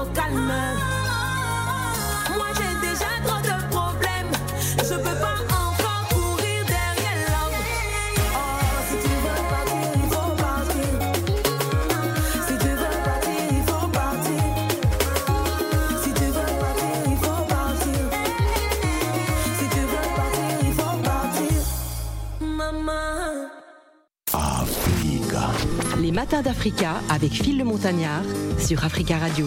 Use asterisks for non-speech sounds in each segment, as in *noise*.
au calme. Moi j'ai déjà trop de problèmes, je peux pas encore courir derrière l'homme. Oh, si tu veux partir, il faut partir. Si tu veux partir, il faut partir. Si tu veux partir, il faut partir. Si tu veux partir, il faut partir. Maman. Les matins d'Africa avec Phil le Montagnard sur Africa Radio.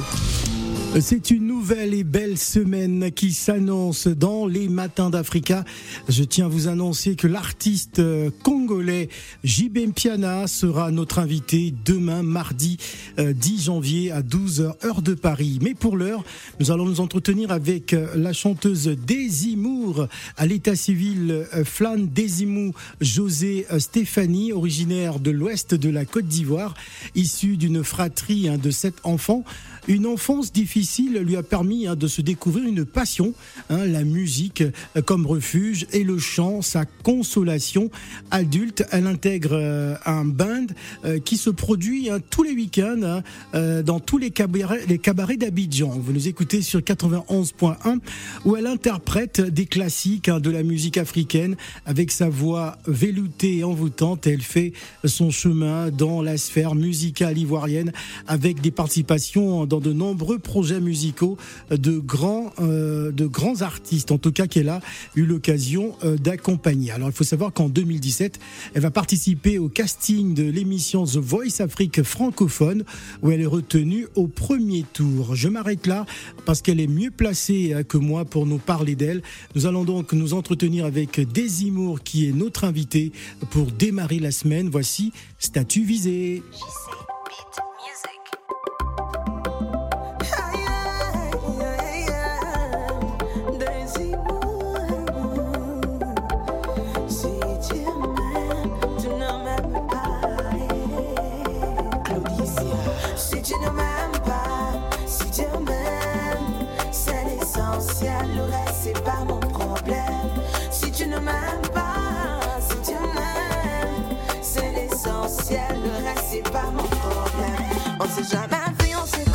C'est une nouvelle et belle semaine qui s'annonce dans les matins d'Africa. Je tiens à vous annoncer que l'artiste euh, congolais JB Mpiana sera notre invité demain, mardi euh, 10 janvier à 12h, heure de Paris. Mais pour l'heure, nous allons nous entretenir avec euh, la chanteuse Daisy Moore à l'état civil euh, Flan Desimou José euh, Stéphanie, originaire de l'ouest de la Côte d'Ivoire, issue d'une fratrie hein, de sept enfants. Une enfance difficile lui a permis hein, de se découvrir une passion, hein, la musique euh, comme refuge et le chant, sa consolation. Adulte, elle intègre euh, un band euh, qui se produit hein, tous les week-ends dans tous les cabarets, d'Abidjan. Vous nous écoutez sur 91.1 où elle interprète des classiques de la musique africaine avec sa voix veloutée et envoûtante. Elle fait son chemin dans la sphère musicale ivoirienne avec des participations dans de nombreux projets musicaux de grands, euh, de grands artistes, en tout cas qu'elle a eu l'occasion euh, d'accompagner. Alors il faut savoir qu'en 2017, elle va participer au casting de l'émission The Voice Afrique francophone, où elle est retenue au premier tour. Je m'arrête là parce qu'elle est mieux placée euh, que moi pour nous parler d'elle. Nous allons donc nous entretenir avec Daisy Moore, qui est notre invitée pour démarrer la semaine. Voici Statut visé. C'est l'essentiel. Le reste, pas mon problème. On s'est jamais vu, on se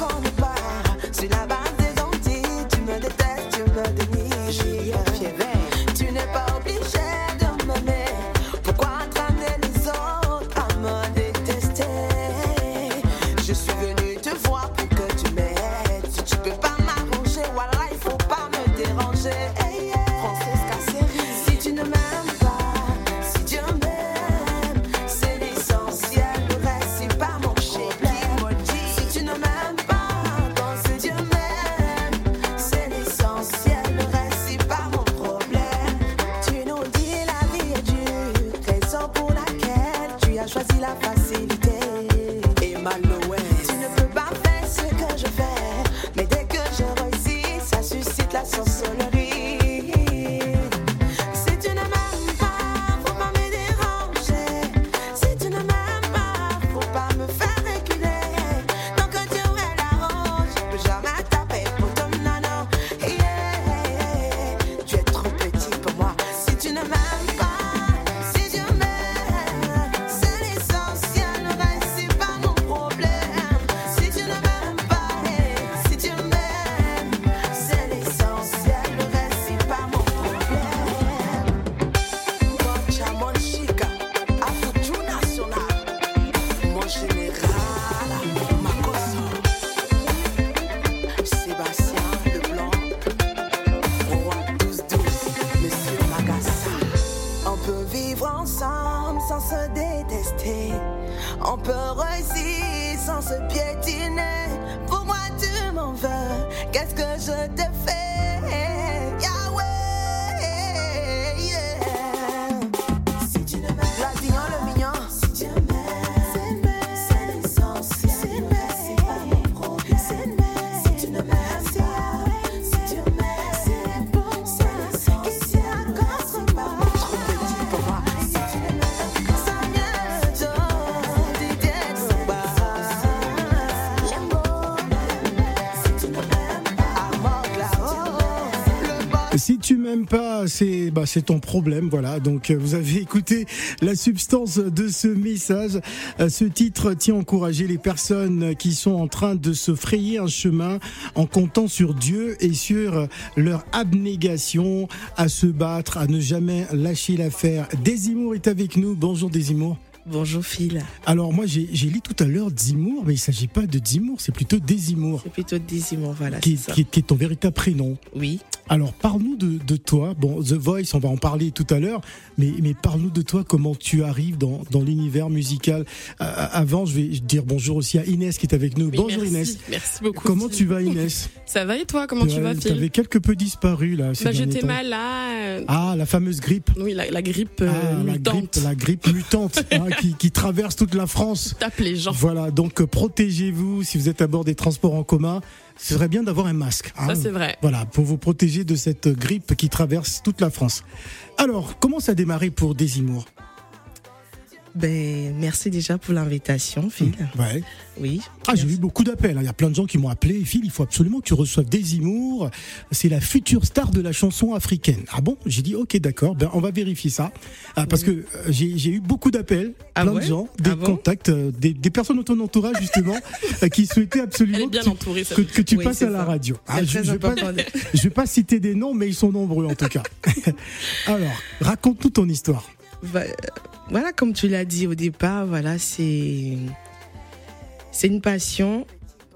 On peut réussir sans se piétiner. Pourquoi tu m'en veux Qu'est-ce que je te fais bah, c'est ton problème, voilà. Donc euh, vous avez écouté la substance de ce message. Euh, Ce titre tient à encourager les personnes qui sont en train de se frayer un chemin en comptant sur Dieu et sur leur abnégation à se battre, à ne jamais lâcher l'affaire. Désimour est avec nous. Bonjour Désimour. Bonjour Phil, Alors moi j'ai lu tout à l'heure Dimour, mais il s'agit pas de Dimour, c'est plutôt Désimour. c'est plutôt Désimon, voilà. Qui, c'est ça. qui- qui est ton véritable prénom. Oui, Alors, parle-nous de, de toi. Bon, The Voice, on va en parler tout à l'heure, mais, mais parle-nous de toi, comment tu arrives dans, dans l'univers musical. Euh, avant, je vais dire bonjour aussi à Inès qui est avec nous. Oui, bonjour merci. Inès. Merci beaucoup. Comment tu vas Inès *laughs* Ça va et toi Comment tu vas, Phil? avais quelque peu disparu là. Bah, j'étais mal là. euh, Ah, la fameuse grippe. Oui, la, la grippe euh, Ah, la mutante. grippe, la grippe mutante *laughs* hein, qui, qui traverse toute la France. Tape les gens. Voilà, donc euh, protégez-vous si vous êtes à bord des transports en commun. Ce serait bien d'avoir un masque. hein. Ça, c'est vrai. Voilà, pour vous protéger de cette grippe qui traverse toute la France. Alors, comment ça a démarré pour Désimour ben merci déjà pour l'invitation Phil. Ouais. Oui. Ah, j'ai eu beaucoup d'appels. hein. Il y a plein de gens qui m'ont appelé. Phil, il faut absolument que tu reçoives Désimour. C'est la future star de la chanson africaine. Ah bon? J'ai dit, ok, d'accord. Ben, on va vérifier ça. Ah, parce que euh, j'ai eu beaucoup d'appels, Ah plein de gens, des Ah bon? contacts, euh, des, des personnes de ton entourage, justement, *laughs* euh, qui souhaitaient absolument que bien tu, entourée. ça que, veut que tu Oui, passes à la radio. Ah, je, je vais *laughs* vais pas citer des noms, mais ils sont nombreux en tout cas. *laughs* Alors, raconte-nous ton histoire. Euh, Voilà, comme tu l'as dit au départ, voilà, c'est c'est une passion.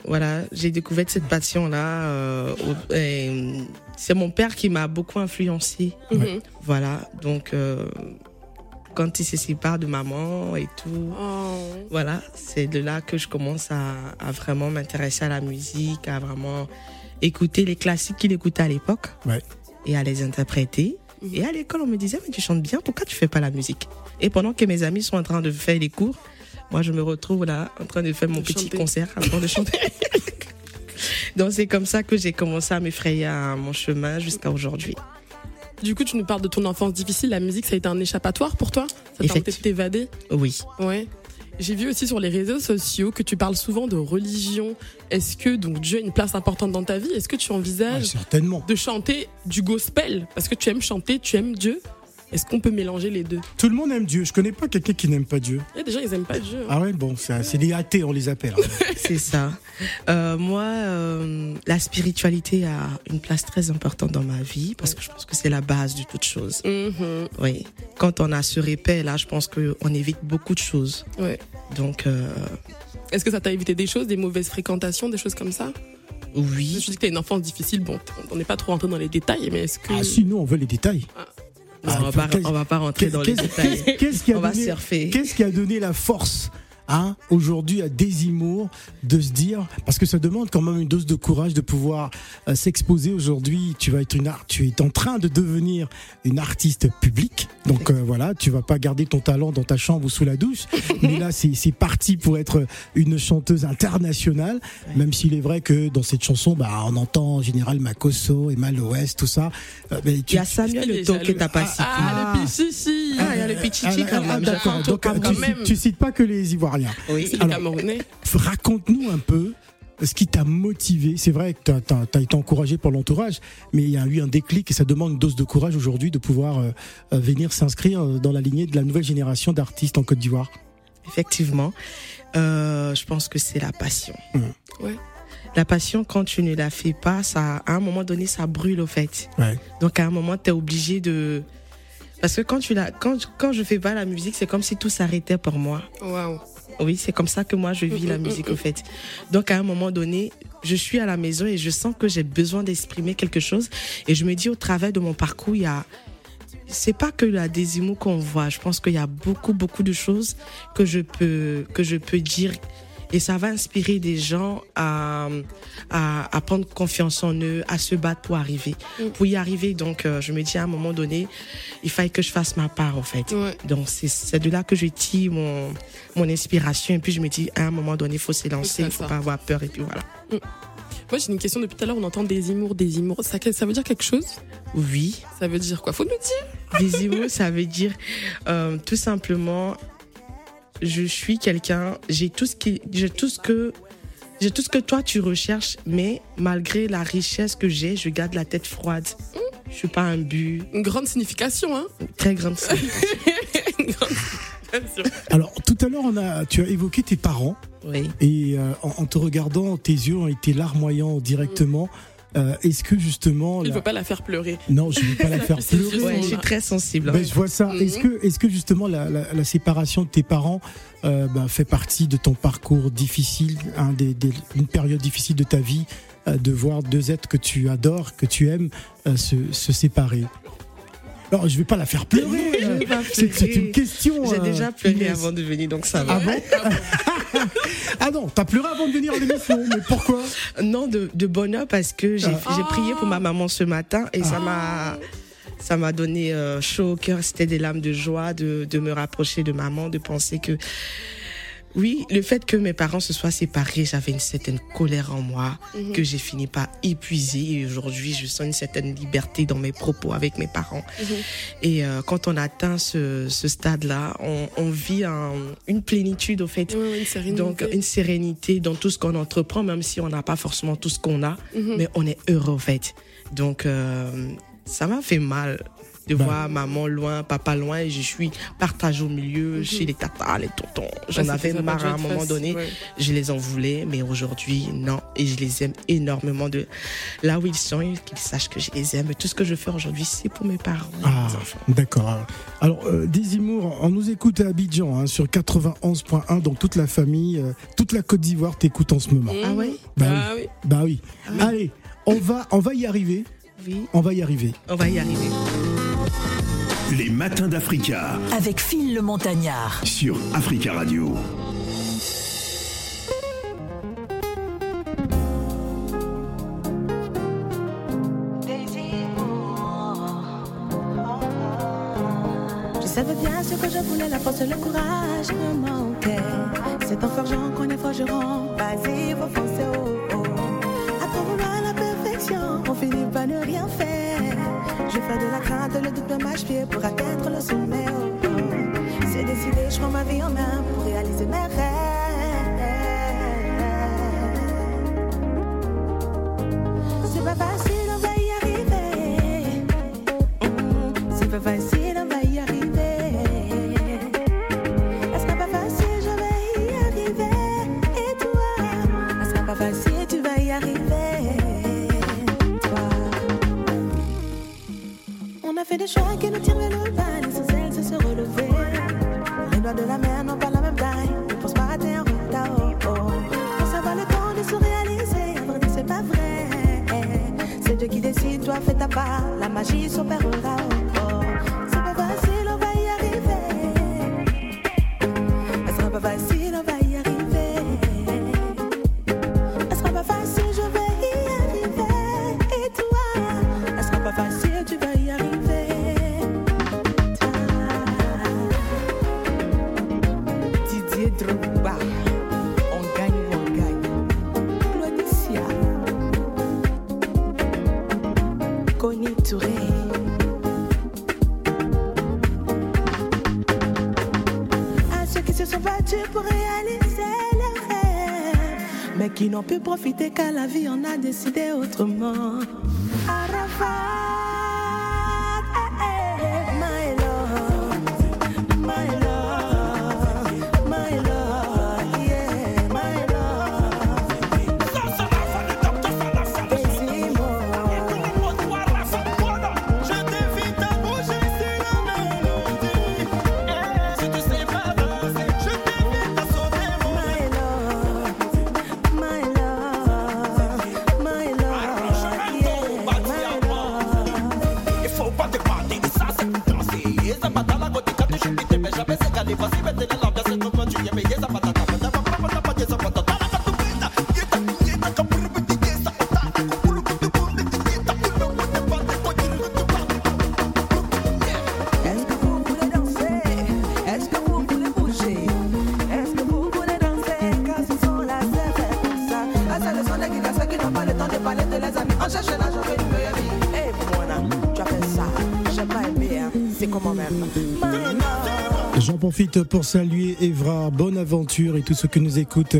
Voilà, j'ai découvert cette passion-là. euh, au- et, c'est mon père qui m'a beaucoup influencé. Mhm. Voilà, donc euh, quand il se sépare de maman et tout, Oh. voilà, c'est de là que je commence à, à vraiment m'intéresser à la musique, à vraiment écouter les classiques qu'il écoutait à l'époque Ouais. et à les interpréter. Et à l'école, on me disait, mais tu chantes bien, pourquoi tu fais pas la musique? Et pendant que mes amis sont en train de faire les cours, moi, je me retrouve là, en train de faire mon De petit chanter. concert, en train de chanter. *laughs* Donc, c'est comme ça que j'ai commencé à m'effrayer à mon chemin jusqu'à aujourd'hui. Du coup, tu nous parles de ton enfance difficile. La musique, ça a été un échappatoire pour toi? Ça t'a permis de t'évader? Oui. Ouais. J'ai vu aussi sur les réseaux sociaux que tu parles souvent de religion. Est-ce que donc Dieu a une place importante dans ta vie? Est-ce que tu Ouais, envisages certainement. de chanter du gospel? Parce que tu aimes chanter, tu aimes Dieu. Est-ce qu'on peut mélanger les deux? Tout le monde aime Dieu. Je connais pas quelqu'un qui n'aime pas Dieu. Il y a des gens, ils aiment pas Dieu. hein. Ah ouais, bon, c'est des athées, on les appelle. hein. *laughs* C'est ça. Euh, moi, euh, la spiritualité a une place très importante dans ma vie parce que je pense que c'est la base de toute chose. Mhm. Oui. Quand on a ce repère là, je pense qu'on évite beaucoup de choses. Ouais. Donc, euh, Est-ce que ça t'a évité des choses, des mauvaises fréquentations, des choses comme ça? Je oui. suis dit que t'as une enfance difficile. Bon, on n'est pas trop rentré dans les détails, mais est-ce que Ah si, nous, on veut les détails. Ah, on, va pas, qu'est-ce- on va pas rentrer dans les détails. Qu'est-ce qui a donné la force hein, aujourd'hui à Désimour de se dire parce que ça demande quand même une dose de courage de pouvoir euh, s'exposer aujourd'hui tu vas être une art tu es en train de devenir une artiste publique donc euh, voilà tu vas pas garder ton talent dans ta chambre ou sous la douche *laughs* mais là c'est parti pour être une chanteuse internationale même s'il est vrai que dans cette chanson bah on entend en général Makosso et Maloès tout ça Euh, mais Il tu- y a Samuel Le Temps que t'as pas Ah, cité. ah, le pichichi Ah, il y a le Pichichi Ah, quand ah, même. d'accord. J'attends Donc, tu, même. tu cites pas que les Ivoiriens. Oui. Les Alors- Camerounais Raconte-nous un peu ce qui t'a motivé. C'est vrai que tu as, été encouragé par l'entourage, mais il y a eu un déclic et ça demande une dose de courage aujourd'hui de pouvoir euh, euh, venir s'inscrire euh, dans la lignée de la nouvelle génération d'artistes en Côte d'Ivoire. Effectivement. Euh, je pense que c'est la passion. Ouais. La passion, quand tu ne la fais pas, ça, à un moment donné, ça brûle au fait. Ouais. Donc à un moment, tu es obligé de... Parce que quand, tu la, quand, quand je fais pas la musique, c'est comme si tout s'arrêtait pour moi. Waouh. Oui, c'est comme ça que moi, je vis la musique au fait. Donc à un moment donné, je suis à la maison et je sens que j'ai besoin d'exprimer quelque chose. Et je me dis, au travers de mon parcours, il y a... C'est pas que la Désimo qu'on voit. Je pense qu'il y a beaucoup, beaucoup de choses que je peux, que je peux dire et ça va inspirer des gens à, à, à prendre confiance en eux, à se battre pour arriver. Mm. Pour y arriver, donc, euh, je me dis à un moment donné, il fallait que je fasse ma part, en fait. Ouais. Donc, c'est- de là que je tire mon, mon inspiration. Et puis, je me dis, à un moment donné, il faut s'élancer, il faut ça. pas avoir peur. Et puis, voilà. Moi, j'ai une question depuis tout à l'heure. On entend des imours, des imours. Ça, ça veut dire quelque chose? Oui, Ça veut dire quoi? Faut nous dire. des mots, ça veut dire euh, tout simplement, je suis quelqu'un, j'ai tout ce qui, j'ai tout ce que, j'ai tout ce que toi tu recherches, mais malgré la richesse que j'ai, je garde la tête froide. Je suis pas un but. Une grande signification, hein Très grande. *laughs* Une grande signification. Alors, tout à l'heure, on a, tu as évoqué tes parents. oui. Et euh, en, en te regardant, tes yeux ont été larmoyants directement. Euh, Est-ce que justement. Il ne la- faut pas la faire pleurer. Non, je ne vais pas la *laughs* faire pleurer. Ouais, je suis très sensible. hein. Ben, je vois ça. Mhm. Est-ce que, est-ce que justement la, la- la séparation de tes parents euh, ben, fait partie de ton parcours difficile, un des, des- une période difficile de ta vie, euh, de voir deux êtres que tu adores, que tu aimes, euh, se, se séparer? Non, je vais pas la faire pleurer. Pas C'est une question. J'ai euh, déjà pleuré avant de venir, donc ça Ah va. *laughs* bon Ah non, t'as pleuré avant de venir à l'émission, mais pourquoi Non, de, de bonheur parce que j'ai Ah. j'ai prié pour ma maman ce matin et ça m'a ça m'a donné euh, chaud au cœur. C'était des larmes de joie de, de me rapprocher de maman, de penser que oui, le fait que mes parents se soient séparés, j'avais une certaine colère en moi Mhm. que j'ai fini par épuiser et aujourd'hui je sens une certaine liberté dans mes propos avec mes parents. Mhm. Et euh, quand on atteint ce, ce stade-là, on, on vit un- une plénitude au fait. Ouais, une sérénité. Donc une sérénité dans tout ce qu'on entreprend, même si on n'a pas forcément tout ce qu'on a, Mhm. mais on est heureux en fait. Donc euh, ça m'a fait mal de Bah. voir maman loin, papa loin, et je suis partagée au milieu chez les tatas, les tontons. J'en Mhm. Ouais, avais marre à un moment donné. ouais. Je les en voulais, mais aujourd'hui, non. Et je les aime énormément de là où ils sont, qu'ils sachent que je les aime. Tout ce que je fais aujourd'hui, c'est pour mes parents Ah, d'accord. Alors, euh, Désimour, on nous écoute à Abidjan hein, sur 91.1, donc toute la famille, euh, toute la Côte d'Ivoire t'écoute en ce moment. Ah ouais Bah Ah oui. Bah oui. Allez, on va, on va y arriver. Oui, On va y arriver. on va y arriver. Les matins d'Africa Avec Phil le Montagnard. sur Africa Radio. Je savais bien ce que je voulais, la force et le courage me manquaient. C'est en forgeant qu'on est forgeron. Vas-y, faut foncer haut. À trop vouloir la perfection, on finit par ne rien faire. Je fais de la crainte le double marche-pied pour atteindre le sommet. oh, oh. C'est décidé, je prends ma vie en main pour réaliser mes rêves. Qui n'ont pu profiter qu'à la vie en a décidé autrement. Saluer Evra Bonaventure et tous ceux que nous écoutent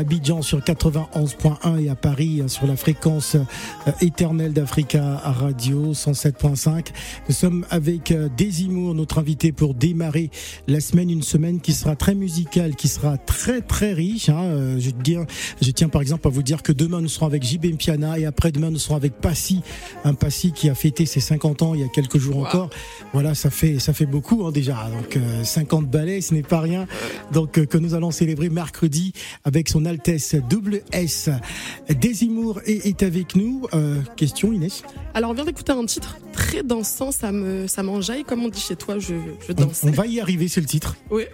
Abidjan sur 91.1 et à Paris sur la fréquence euh, éternelle d'Africa Radio 107.5. Nous sommes avec euh, Desimour, notre invité pour démarrer la semaine, une semaine qui sera très musicale, qui sera très très riche. hein. Euh, Je, tiens, je tiens par exemple à vous dire que demain nous serons avec JB Piana et après-demain nous serons avec Passy, un Passy qui a fêté ses 50 ans il y a quelques jours encore. Voilà, ça fait ça fait beaucoup hein, déjà. Donc euh, 50 ballets, ce n'est pas rien. Donc euh, que nous allons célébrer mercredi avec son Altesse double S. Desimour est, avec nous. Euh, question Inès. Alors, on vient d'écouter un titre très dansant, ça me, ça m'enjaille, comme on dit chez toi, je, je On, va y arriver, c'est le titre. Oui.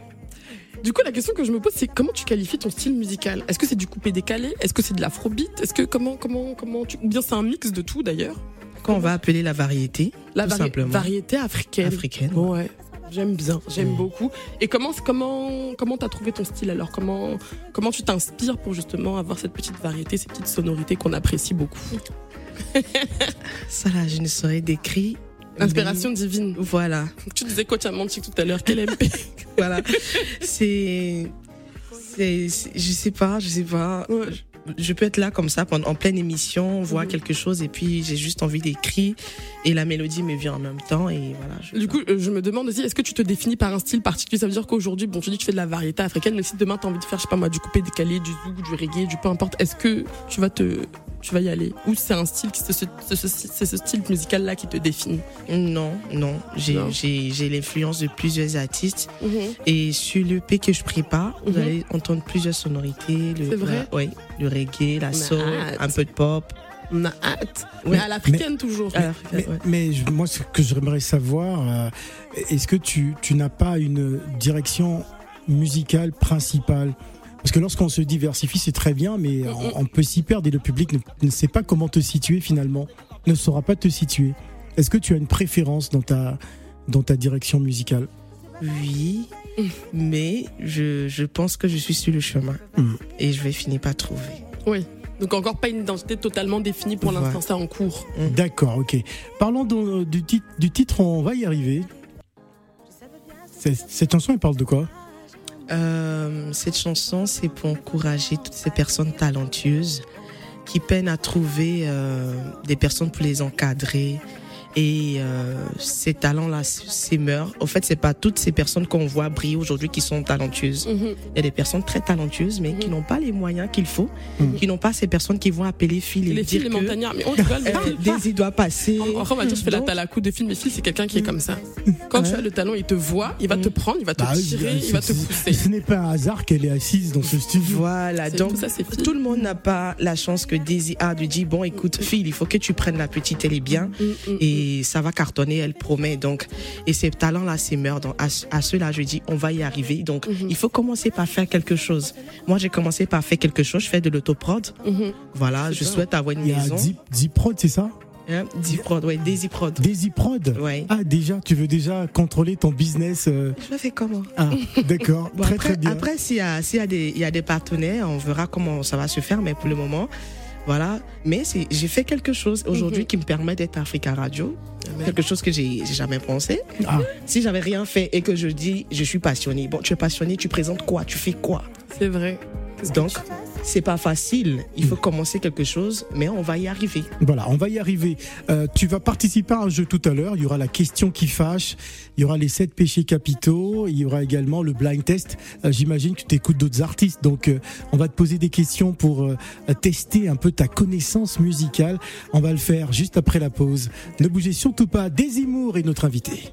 Du coup, la question que je me pose, c'est comment tu qualifies ton style musical? Est-ce que c'est du coupé décalé? Est-ce que c'est de l'afrobeat? Est-ce que comment comment comment tu ou bien c'est un mix de tout d'ailleurs? Qu'on va appeler la variété. La tout vari- simplement. variété africaine. Africaine. Ouais. J'aime bien, j'aime Mm. beaucoup. Et comment comment comment t'as trouvé ton style alors? Comment comment tu t'inspires pour justement avoir cette petite variété, ces petites sonorités qu'on apprécie beaucoup? Ça là, je ne saurais décrire. Inspiration divine. Voilà. Tu disais coach Amantique tout à l'heure, quel MP *laughs* voilà. C'est, c'est, c'est- je sais pas, je sais pas. Ouais. Je- peux être là comme ça pendant, en pleine émission, voir Mhm. quelque chose et puis j'ai juste envie d'écrire et la mélodie me vient en même temps et voilà. je- Du coup, euh, je me demande aussi, est-ce que tu te définis par un style particulier? Ça veut dire qu'aujourd'hui, bon, tu dis que tu fais de la variété africaine, mais si demain tu as envie de faire, je sais pas moi, du coupé décalé, du zouk, du reggae, du peu importe, est-ce que tu vas te, tu vas y aller Ou c'est un style qui, c'est ce, c'est ce- ce style musical là qui te définit non, non, j'ai, Non. j'ai, j'ai l'influence de plusieurs artistes et sur le P que je prépare, vous Mhm. allez entendre plusieurs sonorités. Le, C'est vrai? la- Oui, le reggae, la soul, hâte. un peu de pop. On a hâte. Oui. Mais à l'africaine toujours. À Mais, ouais. mais je- moi, ce que j'aimerais savoir, euh, est-ce que tu, tu n'as pas une direction musicale principale? Parce que lorsqu'on se diversifie, c'est très bien, mais on, on peut s'y perdre et le public ne, ne sait pas comment te situer finalement, ne saura pas te situer. Est-ce que tu as une préférence dans ta, dans ta direction musicale? Oui, mais je, je pense que je suis sur le chemin Mhm. et je vais finir par trouver. Oui. Donc encore pas une identité totalement définie pour Ouais. l'instant, c'est en cours. D'accord, ok. Parlons du, titre, du titre, on va y arriver. Cette chanson, elle parle de quoi? Euh, cette chanson, c'est pour encourager toutes ces personnes talentueuses qui peinent à trouver euh, des personnes pour les encadrer. Et euh, ces talents-là s'émeurent. Au fait, c'est pas toutes ces personnes qu'on voit briller aujourd'hui qui sont talentueuses. Mhm. Il y a des personnes très talentueuses, mais qui n'ont pas les moyens qu'il faut, Mhm. qui n'ont pas ces personnes qui vont appeler Phil et Les dire filles, les que montagnards, mais on rigole. mais- euh, Daisy doit passer. Enfin, on va dire, je fais la Donc, talakou de film et film, c'est quelqu'un qui est comme ça. Quand tu as le talent, il te voit, il va te prendre, il va te Bah tirer, il va te pousser. Ce n'est pas un hasard qu'elle est assise dans ce studio. Voilà, donc tout ça, c'est Phil. tout le monde n'a pas la chance que Daisy a de dire bon écoute Phil, il faut que tu prennes la petite, elle est bien Mm, mm, et ça va cartonner, elle promet donc et ces talents là s'émeurent donc à, à ceux-là je dis on va y arriver donc Mhm. il faut commencer par faire quelque chose. Moi j'ai commencé par faire quelque chose, je fais de l'autoprod. mhm. Voilà, je souhaite avoir une Il y a maison. Zip, Ziprod, c'est ça? Hein, Ziprod, ouais, Daisy Prod. Daisy Prod? Ouais. Ah, déjà, tu veux déjà contrôler ton business euh, Je le fais comment? Ah, d'accord, *laughs* Bon, très après, très bien. après, s'il y a, s'il y a des, il y a des partenaires, on verra comment ça va se faire, mais pour le moment, voilà. Mais j'ai fait quelque chose aujourd'hui Mhm. qui me permet d'être Africa Radio. Quelque chose que j'ai, j'ai jamais pensé. Ah. Si j'avais rien fait et que je dis, je suis passionné. Bon, tu es passionné, tu présentes quoi? Tu fais quoi? C'est vrai. Donc, c'est pas facile. Il faut commencer quelque chose, mais on va y arriver. Voilà, on va y arriver. Euh, tu vas participer à un jeu tout à l'heure. Il y aura la question qui fâche. Il y aura les sept péchés capitaux. Il y aura également le blind test. Euh, J'imagine que tu écoutes d'autres artistes. Donc, euh, on va te poser des questions pour euh, tester un peu ta connaissance musicale. On va le faire juste après la pause. Ne bougez surtout pas. Desimour est notre invité.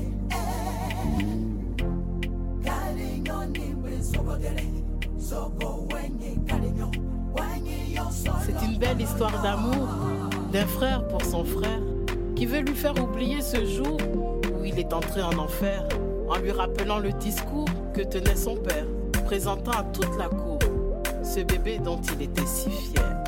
C'est une belle histoire d'amour d'un frère pour son frère qui veut lui faire oublier ce jour où il est entré en enfer en lui rappelant le discours que tenait son père, présentant à toute la cour ce bébé dont il était si fier.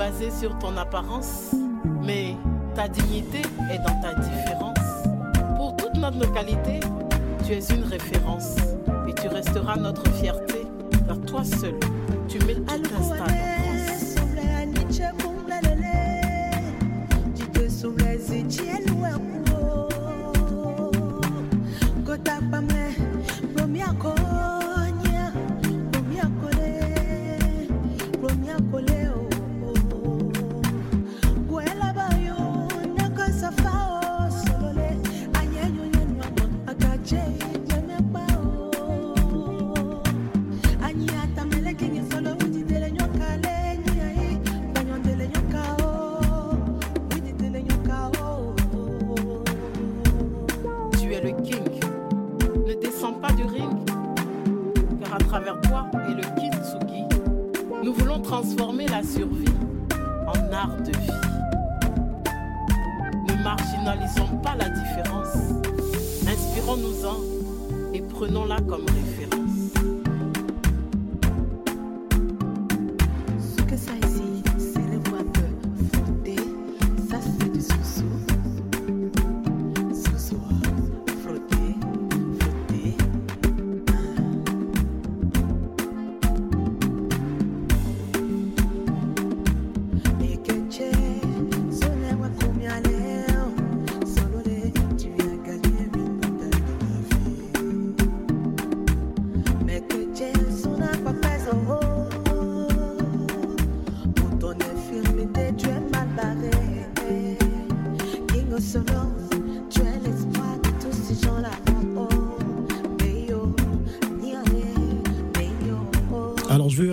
Basée sur ton apparence, mais ta dignité est dans ta différence. Pour toutes notre qualités, tu es une référence et tu resteras notre fierté, car toi seul, tu mets tout un stade en France.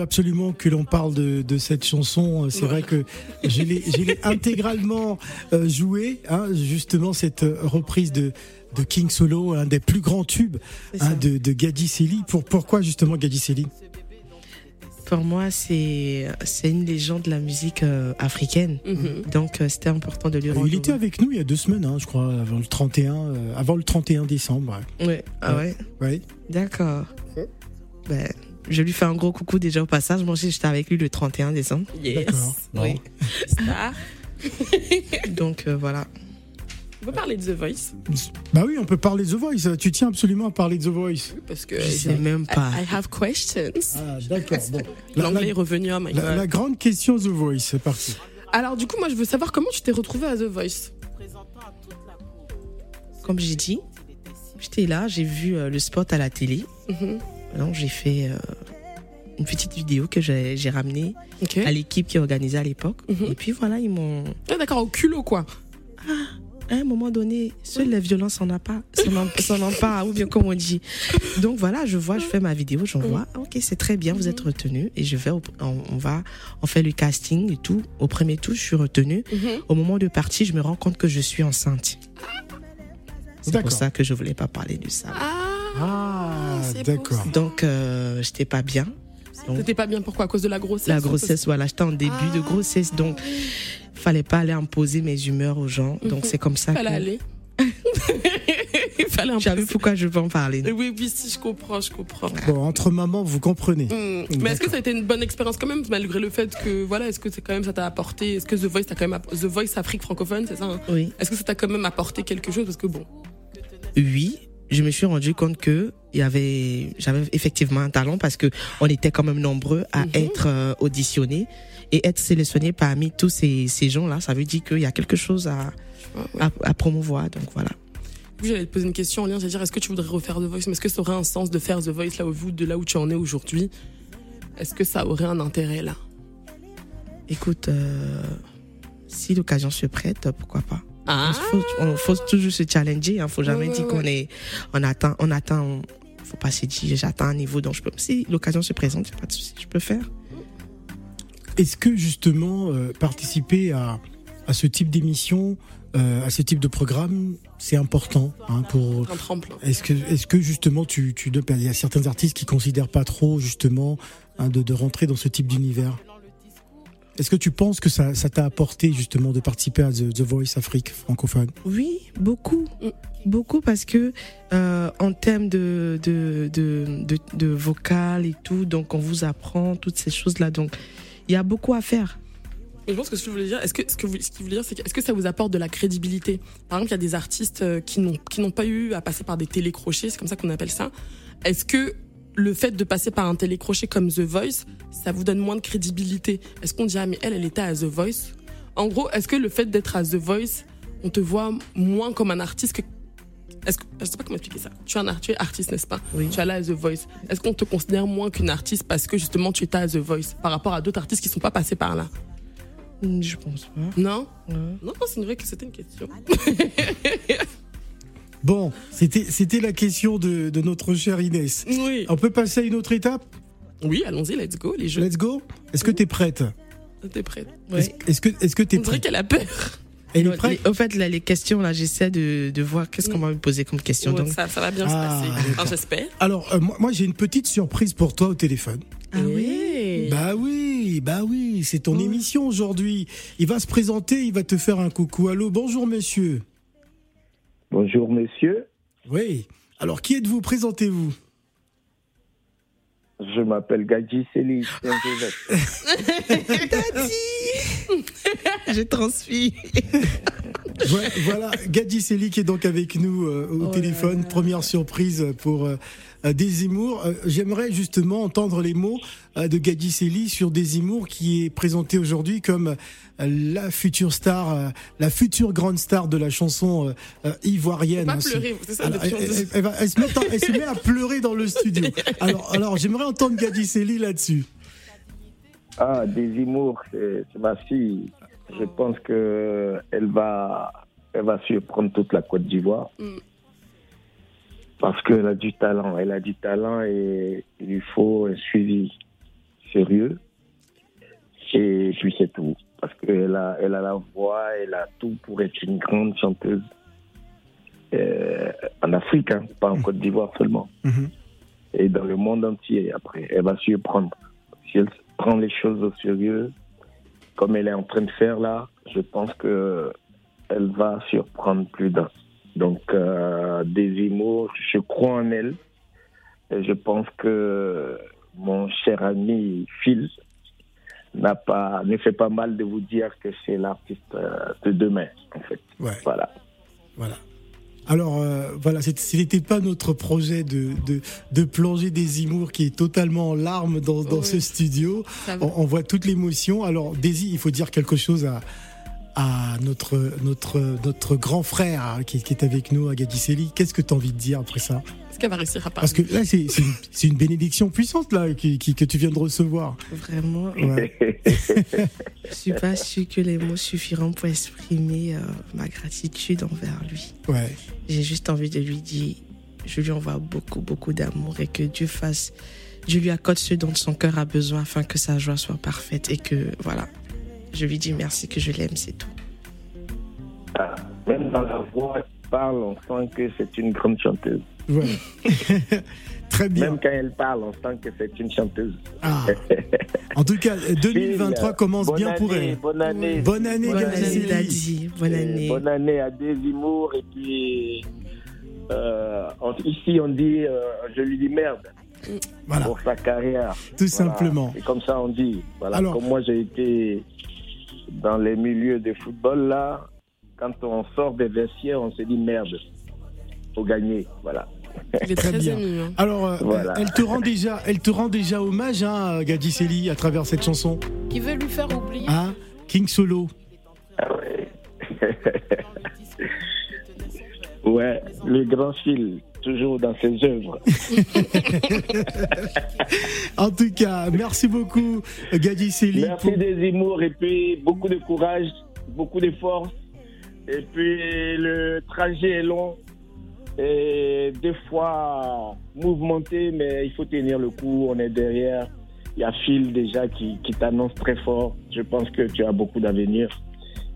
Absolument que l'on parle de, de cette chanson. C'est vrai que je l'ai *laughs* intégralement euh, jouée, hein, justement cette reprise de, de King Solo, un des plus grands tubes hein, de, de Gadi Seli. Pour, pourquoi justement Gadi Seli Pour moi, c'est c'est une légende de la musique euh, africaine. Mhm. Donc, euh, c'était important de lui rendre. Il était avec nous il y a deux semaines, hein, je crois, avant le 31, euh, avant le 31 décembre. Ouais. Ah ouais. Ouais. D'accord. Ben, je lui fais un gros coucou déjà au passage. Moi aussi, j'étais avec lui le 31 décembre. Yes. Bon. Oui. Star. *laughs* Donc euh, voilà. On peut parler de The Voice? Bah oui, on peut parler de The Voice. Tu tiens absolument à parler de The Voice. parce que Je sais même pas. I, I have questions. Ah, d'accord. Bon. La, L'anglais la- est revenu. Oh my la- la grande question The Voice, c'est parti. Alors du coup, moi, je veux savoir comment tu t'es retrouvé à The Voice. À. Comme j'ai dit, J'étais là, j'ai vu euh, le spot à la télé. Mhm. Donc j'ai fait euh, une petite vidéo que j'ai j'ai ramenée à l'équipe qui organisait à l'époque. Mhm. Et puis voilà, ils m'ont. Ah, D'accord, au culot, quoi. À un moment donné, seule la violence s'en a pas, s'en en- *laughs* s'en empare, ou bien comme on dit. Donc voilà, je vois, je fais ma vidéo, j'envoie. Ok, c'est très bien, vous êtes retenu. Et je vais, au- on, on va, on fait le casting et tout. Au premier tour, je suis retenue. Mhm. Au moment de partir, je me rends compte que je suis enceinte. C'est D'accord. pour ça que je voulais pas parler de ça. Ah, c'est d'accord. Donc, euh, j'étais pas bien. T'étais pas bien pourquoi? À cause de la grossesse la grossesse, voilà, j'étais en début de Ah. grossesse, donc fallait pas aller imposer mes humeurs aux gens. Donc c'est comme ça Fallait que. aller. Il *laughs* fallait as vu pourquoi je veux en parler? Oui, oui, si, je comprends, je comprends. Bon, entre mamans, vous comprenez. Hmm. Mais est-ce que ça a été une bonne expérience quand même, malgré le fait que, voilà, est-ce que c'est quand même ça t'a apporté, est-ce que The Voice t'a quand même, app- The Voice Afrique francophone, c'est ça hein? Oui. Est-ce que ça t'a quand même apporté quelque chose? Parce que bon, Oui, je me suis rendu compte que il y avait, j'avais effectivement un talent parce que on était quand même nombreux à Mhm. être euh, auditionnés et être sélectionnés parmi tous ces, ces gens-là. Ça veut dire qu'il y a quelque chose à, ouais, ouais. à, à promouvoir. Donc voilà. J'allais te poser une question en lien, c'est-à-dire, est-ce que tu voudrais refaire The Voice? Mais est-ce que ça aurait un sens de faire The Voice là au vu de là où tu en es aujourd'hui? Est-ce que ça aurait un intérêt là? Écoute, euh, si l'occasion se prête, pourquoi pas. Ah Il faut, on- faut toujours se challenger. Hein, faut jamais Ouais, dire ouais, qu'on est, on attend, on attend. on- faut pas se dire j'attends un niveau dont je peux. Si l'occasion se présente, y a pas de souci, je peux faire. Est-ce que justement euh, participer à, à ce type d'émission, euh, à ce type de programme, c'est important hein, pour Un tremplin. Est-ce que, est-ce que justement tu, tu il y a certains artistes qui considèrent pas trop justement hein, de, de rentrer dans ce type d'univers? Est-ce que tu penses que ça, ça t'a apporté justement de participer à The, The Voice Afrique francophone? Oui, beaucoup, beaucoup parce que euh, en termes de de, de de de vocal et tout, donc on vous apprend toutes ces choses là. Donc il y a beaucoup à faire. Je pense que ce que je voulais dire, est-ce que ce que vous, ce qu'il voulait dire, c'est que est-ce que ça vous apporte de la crédibilité? Par exemple, il y a des artistes euh, qui n'ont qui n'ont pas eu à passer par des télécrochets, c'est comme ça qu'on appelle ça. Est-ce que le fait de passer par un télécrochet comme The Voice, ça vous donne moins de crédibilité Est-ce qu'on dit ah mais elle, elle était à The Voice? En gros, est-ce que le fait d'être à The Voice, on te voit moins comme un artiste que est-ce que, je sais pas comment expliquer ça. Tu es un art- tu es artiste, n'est-ce pas? Oui. Tu es là à The Voice. Est-ce qu'on te considère moins qu'une artiste parce que justement tu étais à The Voice par rapport à d'autres artistes qui sont pas passés par là? Mm, Je pense pas. Non? Ouais. non, non, c'est vrai que c'était une question. *laughs* Bon, c'était, c'était la question de, de notre chère Inès. Oui. On peut passer à une autre étape? Oui, allons-y, let's go, les jeux. Let's go Est-ce que tu es prête? T'es prête Est-ce, est-ce que est-ce que tu es On dirait prête? qu'elle a peur. Elle est prête? Au fait, là, les questions là, j'essaie de de voir qu'est-ce qu'on va me poser comme question. Ouais, Donc ça, ça va bien Ah, se passer. Enfin, j'espère. Alors, euh, moi, moi, j'ai une petite surprise pour toi au téléphone. ah oui. Bah oui, bah oui, c'est ton Ouais. émission aujourd'hui. Il va se présenter, il va te faire un coucou. Allô, bonjour monsieur. Bonjour monsieur, Oui. Alors, qui êtes-vous? Présentez-vous. je m'appelle Gadji Céline Saint-Joseph. Je transfie. Ouais, voilà, *laughs* Gadji Seli qui est donc avec nous euh, au Oh téléphone. là. Première surprise pour euh, euh, Dézimour. Euh, J'aimerais justement entendre les mots euh, de Gadji Seli sur Dézimour qui est présenté aujourd'hui comme la future star, la future grande star de la chanson ivoirienne. Pas pleurer, c'est ça Alors, elle, va- se met, en- elle se met à pleurer dans le studio. *laughs* Alors, alors j'aimerais entendre Gadji Seli là-dessus. Ah, Desimour, c'est ma fille. Je pense que elle va, elle va surprendre toute la Côte d'Ivoire. Mm. Parce qu'elle a du talent. Elle a du talent et il lui faut un suivi sérieux. Et puis c'est tout. Parce qu'elle a, elle a la voix, elle a tout pour être une grande chanteuse. Euh, en Afrique, hein, pas en Côte d'Ivoire seulement. Mhm. et dans le monde entier après. Elle va surprendre. Si elle prend les choses au sérieux, comme elle est en train de faire là, je pense que elle va surprendre plus d'un. Donc, euh, Desimo, je crois en elle. Et je pense que mon cher ami Phil n'a pas, ne fait pas mal de vous dire que c'est l'artiste euh, de demain, en fait. Ouais. Voilà. Voilà. Alors euh, voilà, ce n'était pas notre projet de, de, de plonger des Imours qui est totalement en larmes dans, dans Oui. ce studio. On, on voit toute l'émotion. Alors Daisy, il faut dire quelque chose à, à notre, notre, notre grand frère hein, qui, qui est avec nous à Gadiseli. Qu'est-ce que tu as envie de dire après ça Est-ce qu'elle va réussir à Parce que là, c'est c'est une, bénédiction puissante là, qui, qui- que tu viens de recevoir. Vraiment, Ouais. *laughs* je suis pas sûre que les mots suffiront pour exprimer euh, ma gratitude envers lui. Ouais. J'ai juste envie de lui dire, je lui envoie beaucoup, beaucoup d'amour et que Dieu fasse, Dieu lui accorde ce dont son cœur a besoin afin que sa joie soit parfaite et que, voilà, je lui dis merci que je l'aime, c'est tout. Ah, Même dans la voix qu'elle parle, on sent que c'est une grande chanteuse. Ouais. *laughs* Très bien. Même quand elle parle, on sent que c'est une chanteuse. Ah. En tout cas, *laughs* 2023 Phil, commence bonne bien pour elle. Bonne année. Bonne année, Bonne année. Daddy. Bonne Euh, année. Bonne année à Desimour. Et puis, euh, ici, on dit, euh, je lui dis merde Voilà, pour sa carrière. tout Voilà. simplement. C'est comme ça on dit. Voilà. Alors- Comme moi, j'ai été dans les milieux de football, là, quand on sort des vestiaires, on se dit merde. Faut gagner. Voilà. Il est *laughs* Très très, bien. ému. hein. Alors, euh, Voilà. elle te rend déjà, elle te rend déjà hommage, hein, Gadiseli, à travers cette chanson. Qui veut lui faire oublier Hein King Solo. Ah ouais. *laughs* ouais, le grand fil, toujours dans ses œuvres. *laughs* En tout cas, merci beaucoup, Gadiseli. Merci des humours et puis beaucoup de courage, beaucoup de force. Et puis le trajet est long et des fois mouvementé, mais il faut tenir le coup. On est derrière. Il y a Phil déjà qui, qui t'annonce très fort. Je pense que tu as beaucoup d'avenir.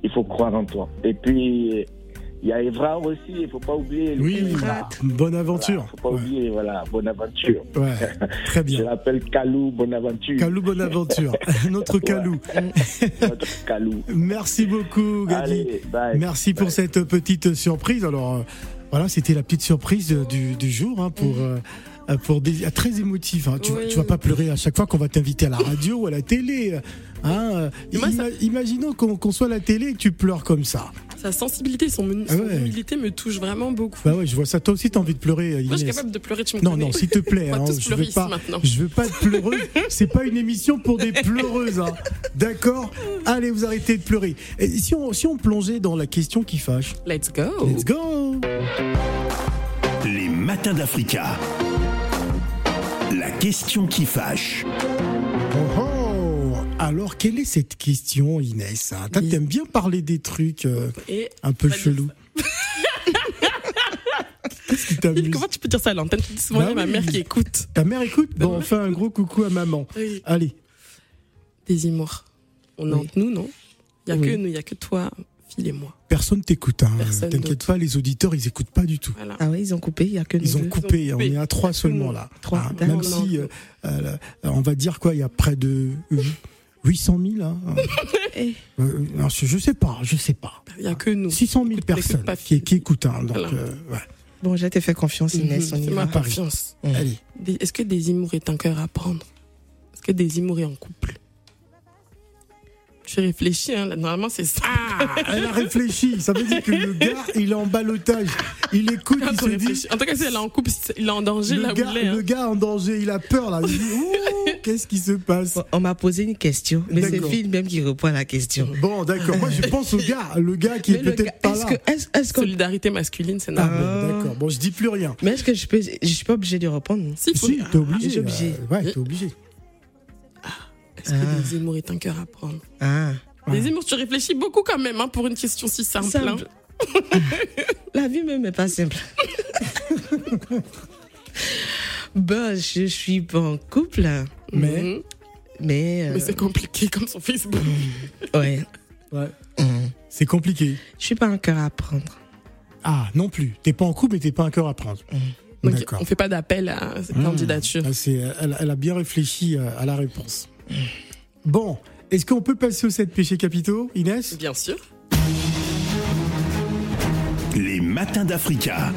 Il faut croire en toi. Et puis il y a Evra aussi. Il faut pas oublier. Oui, Evra. bonne aventure. Voilà, faut pas Ouais. oublier. Voilà, bonne aventure. Ouais, très Je bien. l'appelle Kalou Bonaventure. Calou Bonaventure, *laughs* notre Calou. Notre Kalou. Merci beaucoup, Gadi. Allez, bye. Merci pour Bye. cette petite surprise. Alors, euh, voilà, c'était la petite surprise euh, du, du jour hein, pour. euh, euh, pour des, ah, très émotif. hein. Tu, vas- Oui. tu vas pas pleurer à chaque fois qu'on va t'inviter à la radio ou à la télé. Hein. ça- Imaginons qu'on qu'on soit à la télé et que tu pleures comme ça. Sa sensibilité, son, son Ah ouais. humilité me touche vraiment beaucoup. Bah ouais, je vois ça. Toi aussi, t'as envie de pleurer, euh, Moi, je suis capable de pleurer, tu me Non, connais. non, s'il te plaît. *laughs* On va hein, tous je pleurer veux pas, ici maintenant. je veux pas être pleureuse. C'est pas une émission pour des *laughs* pleureuses. hein. D'accord Allez, vous arrêtez de pleurer. Et si on, si on plongeait dans la question qui fâche Let's go. Let's go Les matins d'Africa. La question qui fâche. Oh, oh. Alors, quelle est cette question, Inès hein? Oui. T'aimes bien parler des trucs euh, Et un peu chelous. *laughs* Qu'est-ce qui t'amuse? Comment tu peux dire ça à l'antenne? Tu dis souvent, Bah il y a ma mère qui écoute. Ta mère écoute? Bon, on mère fait un gros coucou à maman. Oui. Allez. Des. On est Oui. entre nous, non? Il n'y a Oui. que nous, il n'y a que toi, Phil et moi. Personne t'écoute. Hein. Personne T'inquiète pas, les auditeurs, ils écoutent pas du tout. Voilà. Ah oui, ils ont coupé, il y a que nous Ils ont deux. coupé, Ils ont on coupé. est à trois seulement là. Trois, Ah, d'accord. même si, euh, euh, on va dire quoi, il y a près de 800 000. Hein. *laughs* Euh, non, je je sais pas, je sais pas. Il n'y a que nous. 600 000 Écoute- personnes qui, qui écoutent. hein, donc, Voilà. euh, ouais. Bon, je te fais confiance, Inès, on y Fais-moi va. Paris. confiance. Mm. Allez. Des- Est-ce que des humours est un cœur à prendre? Est-ce que des humours est en couple? Je réfléchis, hein, là, normalement c'est ça. Ah, elle a réfléchi. Ça veut dire que le gars, il est en balotage. Il écoute, il Faut se dit. En tout cas, si elle est en couple, il est en danger Le là où gars, il est. hein. le gars en danger, il a peur là. Il dit Ouh, *laughs* qu'est-ce qui se passe on m'a posé une question, mais c'est. Phil même qui répond à la question. Bon, d'accord. Moi, je pense au gars, le gars qui Mais est peut-être pas est-ce là. que, est-ce, est-ce que- Solidarité masculine, c'est Ah, normal. bon, d'accord. Bon, je dis plus rien. mais est-ce que je peux, je suis pas obligée de répondre Si, Si, t'es obligé. suis obligé. euh, ouais, t'es obligé. Est-ce que Ah. des humours est un cœur à prendre? Ah, Ouais. Des humours, tu réfléchis beaucoup quand même hein, pour une question si simple. hein. Simple. *laughs* la vie même est pas simple. *laughs* ben, je suis pas en couple, Mais, Mhm. mais, euh, Mais c'est compliqué comme son Facebook. *laughs* ouais, ouais, Mhm. c'est compliqué. je suis pas un cœur à prendre. Ah, non plus. T'es pas en couple, mais t'es pas un cœur à prendre. Donc, D'accord. on fait pas d'appel à cette Mmh. candidature. Ah, c'est- elle, elle a bien réfléchi euh, à la réponse. Bon, est-ce qu'on peut passer aux 7 péchés capitaux, Inès? Bien sûr. Les matins d'Africa.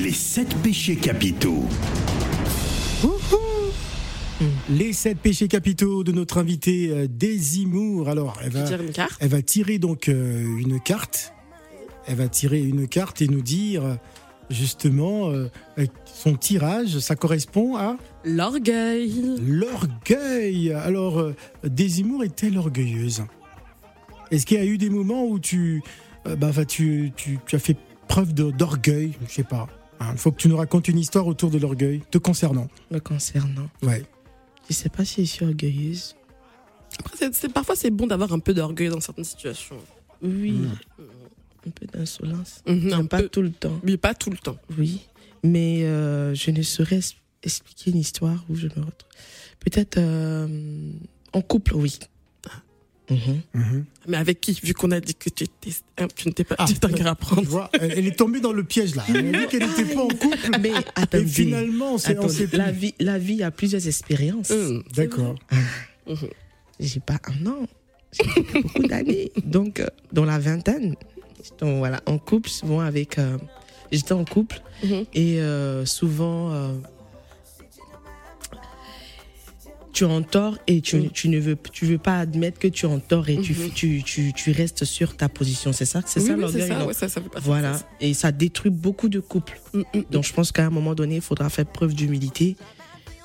Les sept péchés capitaux. Les 7 péchés capitaux de notre invité euh, Désimour. Alors, elle va, dire une carte. elle va tirer donc euh, une carte. Elle va tirer une carte et nous dire euh, justement euh, son tirage. Ça correspond à L'orgueil. l'orgueil. Alors, euh, Désimour est-elle orgueilleuse? Est-ce qu'il y a eu des moments où tu, bah, tu, tu, tu as fait preuve d'orgueil? Je sais pas. Il faut que tu nous racontes une histoire autour de l'orgueil te concernant. Me concernant, Ouais. Je sais pas si je suis orgueilleuse. Après, c'est- c'est- parfois, c'est bon d'avoir un peu d'orgueil dans certaines situations. Oui, Mm. un peu d'insolence. Mhm, un pas peu, tout le temps. mais pas tout le temps. Oui, mais euh, je ne saurais es- expliquer une histoire où je me retrouve. Peut-être euh, en couple, oui. Mhm. Mhm. Mais avec qui Vu qu'on a dit que tu, étais, hein, tu n'étais pas Ah. tu étais à prendre. vois, elle, elle est tombée dans le piège là. Elle a dit qu'elle n'était pas en couple. Mais Et attendez, finalement, on plus. la vie, la vie a plusieurs expériences. Hum, D'accord. J'ai pas un an, j'ai beaucoup d'années. Donc, euh, dans la vingtaine, donc, voilà, en couple, souvent avec. euh, J'étais en couple et euh, souvent. Tu es en tort et tu, Mhm. tu ne veux, tu veux pas admettre que tu es en tort et tu, Mhm. tu, tu, tu restes sur ta position. C'est ça, c'est oui, ça l'orgueil, ouais, ça, ça Voilà. ça. Et ça détruit beaucoup de couples. Hum, hum, Donc je pense qu'à un moment donné, il faudra faire preuve d'humilité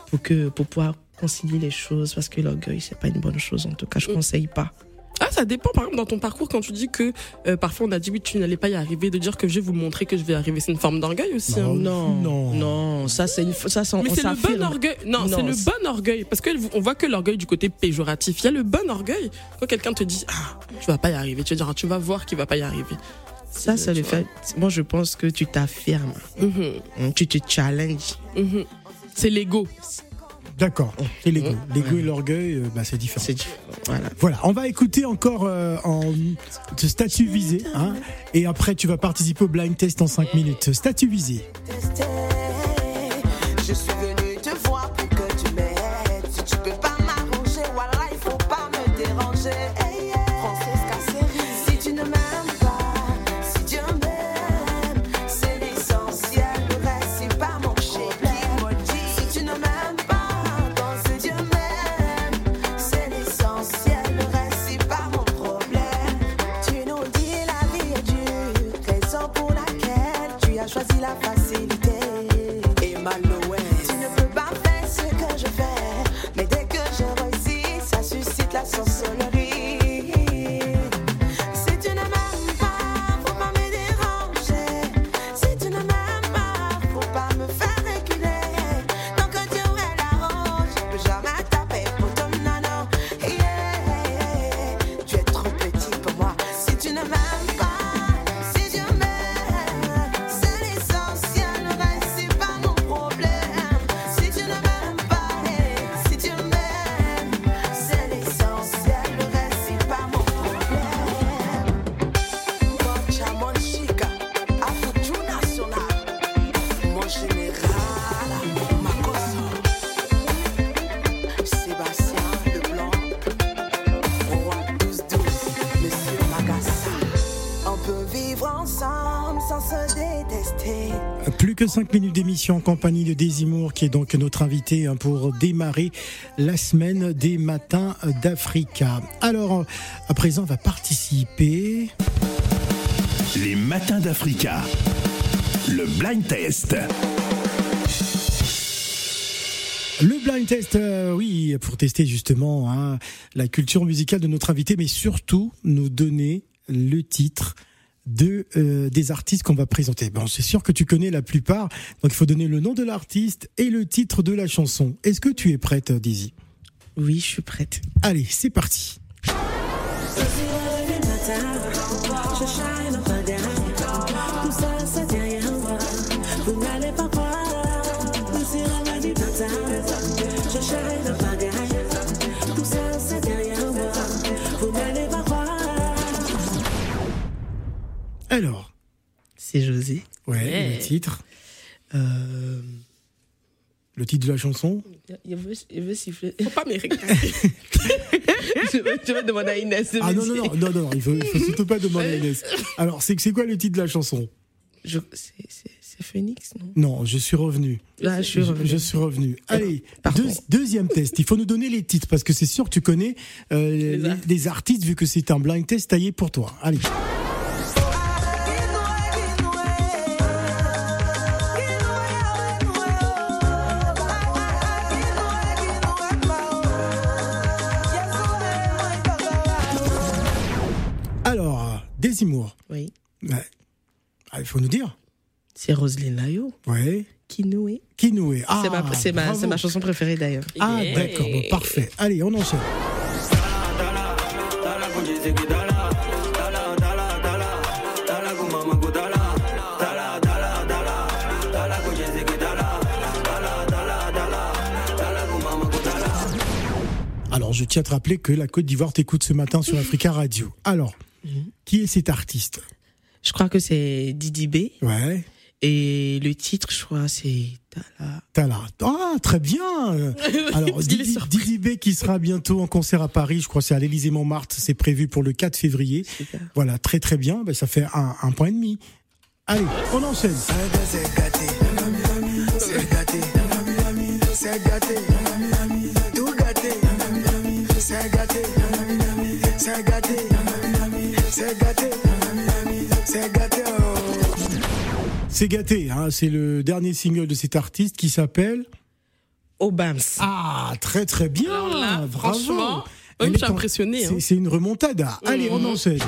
pour que pour pouvoir concilier les choses parce que l'orgueil c'est pas une bonne chose en tout cas je Mm. conseille pas Ah, ça dépend, par exemple, dans ton parcours, quand tu dis que euh, parfois on a dit oui, tu n'allais pas y arriver, de dire que je vais vous montrer que je vais arriver, c'est une forme d'orgueil aussi. Bah, hein. Non. non non ça c'est une ça c'est Mais on c'est le bon orgueil. Non, Non, c'est le bon orgueil. Parce qu'on voit que l'orgueil du côté péjoratif. Il y a le bon orgueil. Quand quelqu'un te dit, ah, tu vas pas y arriver, tu vas dire, ah, tu vas voir qu'il va pas y arriver. ça c'est le fait moi je pense que tu t'affirmes Mhm, tu te challenges mhm. C'est l'ego. D'accord. C'est l'ego. Mm. L'ego et l'orgueil, euh, bah, c'est différent. c'est différent. voilà Voilà, on va écouter encore euh, en de statut visé, hein, et après tu vas participer au blind test en 5 minutes. Statut visé. Je suis venu ensemble sans se détester. Plus que 5 minutes d'émission en compagnie de Désimour, qui est donc notre invité hein, pour démarrer la semaine des matins d'Africa. Alors, à présent, on va participer. Les matins d'Africa. Le blind test. Le blind test, euh, oui, pour tester justement hein, la culture musicale de notre invité, mais surtout nous donner le titre de euh, des artistes qu'on va présenter. Bon, c'est sûr que tu connais la plupart, donc il faut donner le nom de l'artiste et le titre de la chanson. Est-ce que tu es prête, Daisy? Oui je suis prête Allez, c'est parti. Alors, c'est José ouais, Ouais. le titre, euh, le titre de la chanson. il veut, il veut siffler Faut pas *laughs* *laughs* vais, je vais demander à Inès de Ah me non non non non non, il faut, il faut surtout pas demander à Inès. *laughs* Alors, c'est c'est quoi le titre de la chanson? Je- c'est- c'est c'est Phoenix non? Non, je suis revenu. là je suis Je, revenue. je suis revenu. Allez, deux- deuxième test. Il faut nous donner les titres parce que c'est sûr que tu connais euh, les artistes vu que c'est un blind test taillé pour toi. Allez. Oui. Ouais. Ah, il faut nous dire. C'est Roselyne Layo. Ouais. Kinoué. Kinoué. Ah, c'est ma, ma, ma chanson préférée d'ailleurs. Ah, d'accord, bon, parfait. Allez, on enchaîne. Alors, je tiens à te rappeler que la Côte d'Ivoire t'écoute ce matin sur Africa Radio. Alors, qui est cet artiste? Je crois que c'est Didi B. Ouais. Et le titre, je crois, c'est Tala. Tala. Ah, très bien. *laughs* Alors, Didi, B qui sera bientôt en concert à Paris, je crois que c'est à l'Élysée Montmartre, c'est prévu pour le 4 février. Super. Voilà, très très bien. Ben, ça fait un, un point et demi. Allez, on enchaîne. C'est gâté, c'est gâté, oh. C'est gâté, hein, c'est le dernier single de cet artiste qui s'appelle Obams. Ah, très très bien. Alors là, Bravo. franchement, oui, Elle je suis est en- impressionnée, c'est- hein. C'est une remontada. Allez, on Mhm. enchaîne.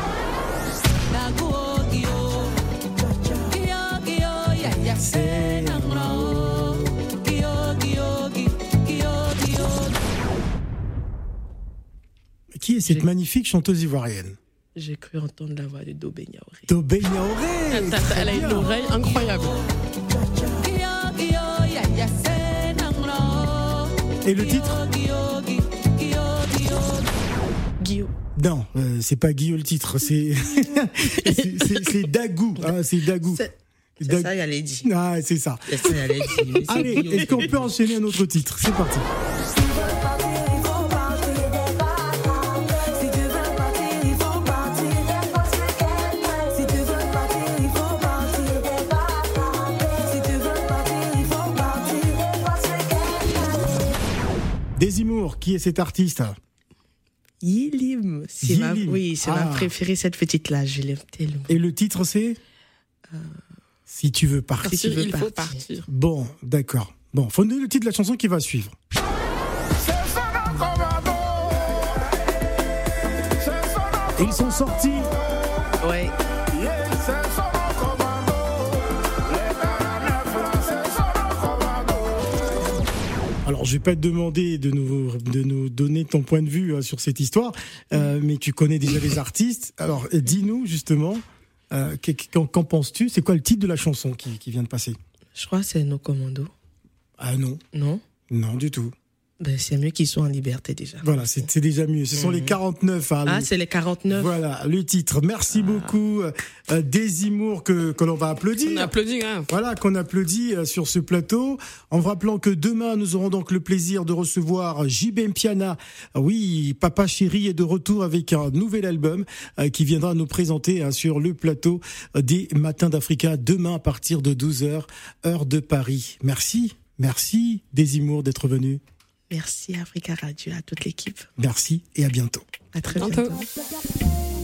Qui est cette magnifique chanteuse ivoirienne? J'ai cru entendre la voix de Dobé Niaouré. Tobé Niaoré. *laughs* Elle, a une oreille incroyable. Et le titre? Guillaume. Non, euh, c'est pas Guillaume le titre, c'est *laughs* c'est- c'est- Dagou. hein, c'est Dagou. C'est c'est ça, il allait dire. Ah, c'est ça. C'est ça, dire. Mais c'est Allez, est-ce qu'on peut enchaîner un autre titre? C'est parti. Qui est cet artiste Yilim. C'est ma, Yilim. oui, c'est Ah. ma préférée, cette petite-là. Je l'aime tellement. Et le titre c'est Si tu veux partir. Si tu veux il faut partir. partir. Bon, d'accord. Bon, faut donner le titre de la chanson qui va suivre. Et ils sont sortis. Ouais. Alors, je vais pas te demander de nous, de nous donner ton point de vue euh, sur cette histoire, euh, mais tu connais déjà les artistes. Alors, dis-nous justement, euh, qu'en penses-tu? C'est quoi le titre de la chanson qui, qui vient de passer? Je crois que c'est nos commandos. Ah non, Non? Non du tout. Ben, C'est mieux qu'ils soient en liberté déjà. Voilà, c'est déjà mieux. Ce sont les 49. hein, Ah, c'est les 49. Voilà, le titre. Merci beaucoup, euh, euh, Désimour, que, que l'on va applaudir. On applaudit, hein. Voilà, qu'on applaudit euh, sur ce plateau. En vous rappelant que demain, nous aurons donc le plaisir de recevoir JB Mpiana. Ah Oui, Papa Chéri est de retour avec un nouvel album euh, qui viendra nous présenter hein, sur le plateau euh, des Matins d'Africa demain à partir de 12h, heure de Paris. Merci, merci Désimour d'être venu. Merci Africa Radio, à toute l'équipe. Merci et à bientôt. À très Bientôt. bientôt.